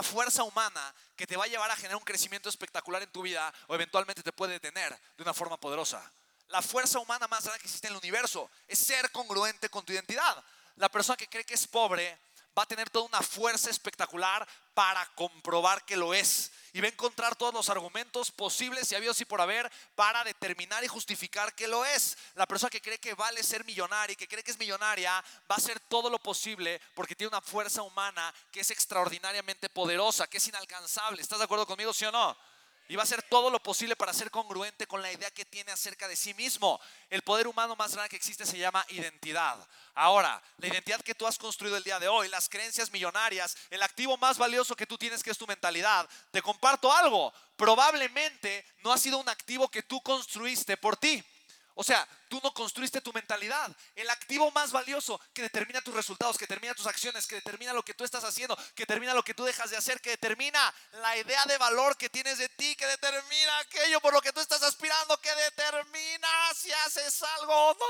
la fuerza humana que te va a llevar a generar un crecimiento espectacular en tu vida o eventualmente te puede detener de una forma poderosa. La fuerza humana más grande que existe en el universo es ser congruente con tu identidad. La persona que cree que es pobre va a tener toda una fuerza espectacular para comprobar que lo es. Y va a encontrar todos los argumentos posibles y habidos y por haber para determinar y justificar que lo es. La persona que cree que vale ser millonaria y que cree que es millonaria va a hacer todo lo posible porque tiene una fuerza humana que es extraordinariamente poderosa, que es inalcanzable. ¿Estás de acuerdo conmigo, sí o no? Y va a hacer todo lo posible para ser congruente con la idea que tiene acerca de sí mismo. El poder humano más grande que existe se llama identidad. Ahora, la identidad que tú has construido el día de hoy, las creencias millonarias, el activo más valioso que tú tienes que es tu mentalidad. Te comparto algo, probablemente no ha sido un activo que tú construiste por ti. O sea, tú no construiste tu mentalidad. El activo más valioso que determina tus resultados, que determina tus acciones, que determina lo que tú estás haciendo, que determina lo que tú dejas de hacer, que determina la idea de valor que tienes de ti, que determina aquello por lo que tú estás aspirando, que determina si haces algo o no.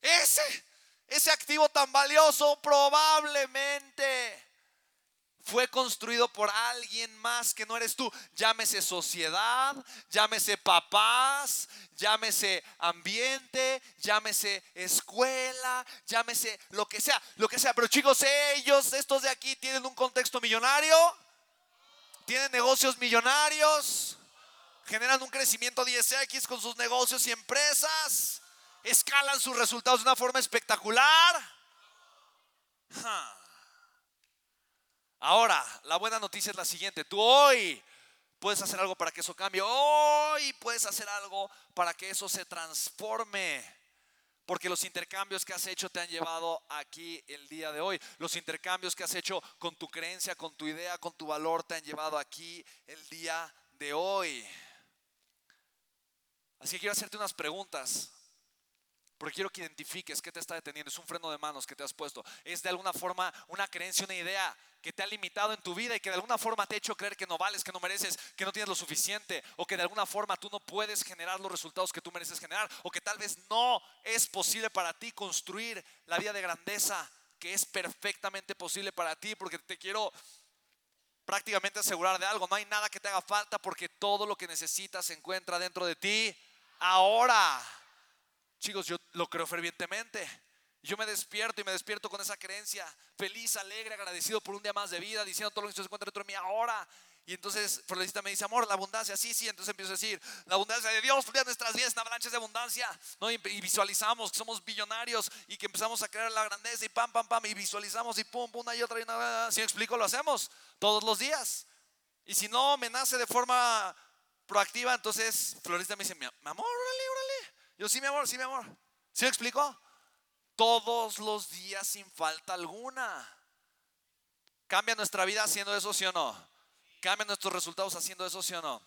Ese, ese activo tan valioso probablemente fue construido por alguien más que no eres tú. Llámese sociedad, llámese papás, llámese ambiente, llámese escuela, llámese lo que sea, lo que sea. Pero chicos, ellos, estos de aquí, tienen un contexto millonario, tienen negocios millonarios, generan un crecimiento 10x con sus negocios y empresas, escalan sus resultados de una forma espectacular. Ahora, la buena noticia es la siguiente. Tú hoy puedes hacer algo para que eso cambie. Hoy puedes hacer algo para que eso se transforme. Porque los intercambios que has hecho te han llevado aquí el día de hoy. Los intercambios que has hecho con tu creencia, con tu idea, con tu valor, te han llevado aquí el día de hoy. Así que quiero hacerte unas preguntas. Porque quiero que identifiques qué te está deteniendo. Es un freno de manos que te has puesto. Es de alguna forma una creencia, una idea que te ha limitado en tu vida y que de alguna forma te ha hecho creer que no vales, que no mereces, que no tienes lo suficiente o que de alguna forma tú no puedes generar los resultados que tú mereces generar o que tal vez no es posible para ti construir la vida de grandeza que es perfectamente posible para ti porque te quiero prácticamente asegurar de algo, no hay nada que te haga falta porque todo lo que necesitas se encuentra dentro de ti ahora. Chicos, yo lo creo fervientemente. Yo me despierto y me despierto con esa creencia, feliz, alegre, agradecido por un día más de vida, diciendo todo lo que se encuentra dentro de mí ahora. Y entonces Florecita me dice, amor, la abundancia, sí, sí. Entonces empiezo a decir, la abundancia de Dios fluye nuestras vidas en avalanchas de abundancia. ¿no? Y, visualizamos que somos billonarios y que empezamos a crear la grandeza y pam, pam, pam. Y visualizamos y pum, pum, una y otra y una. Si me explico, lo hacemos todos los días. Y si no me nace de forma proactiva, entonces Florecita me dice, mi amor, órale, órale. Yo, sí, mi amor, sí, mi amor. ¿Sí me explico? todos los días sin falta alguna. ¿Cambia nuestra vida haciendo eso, sí o no? ¿Cambia nuestros resultados haciendo eso, sí o no?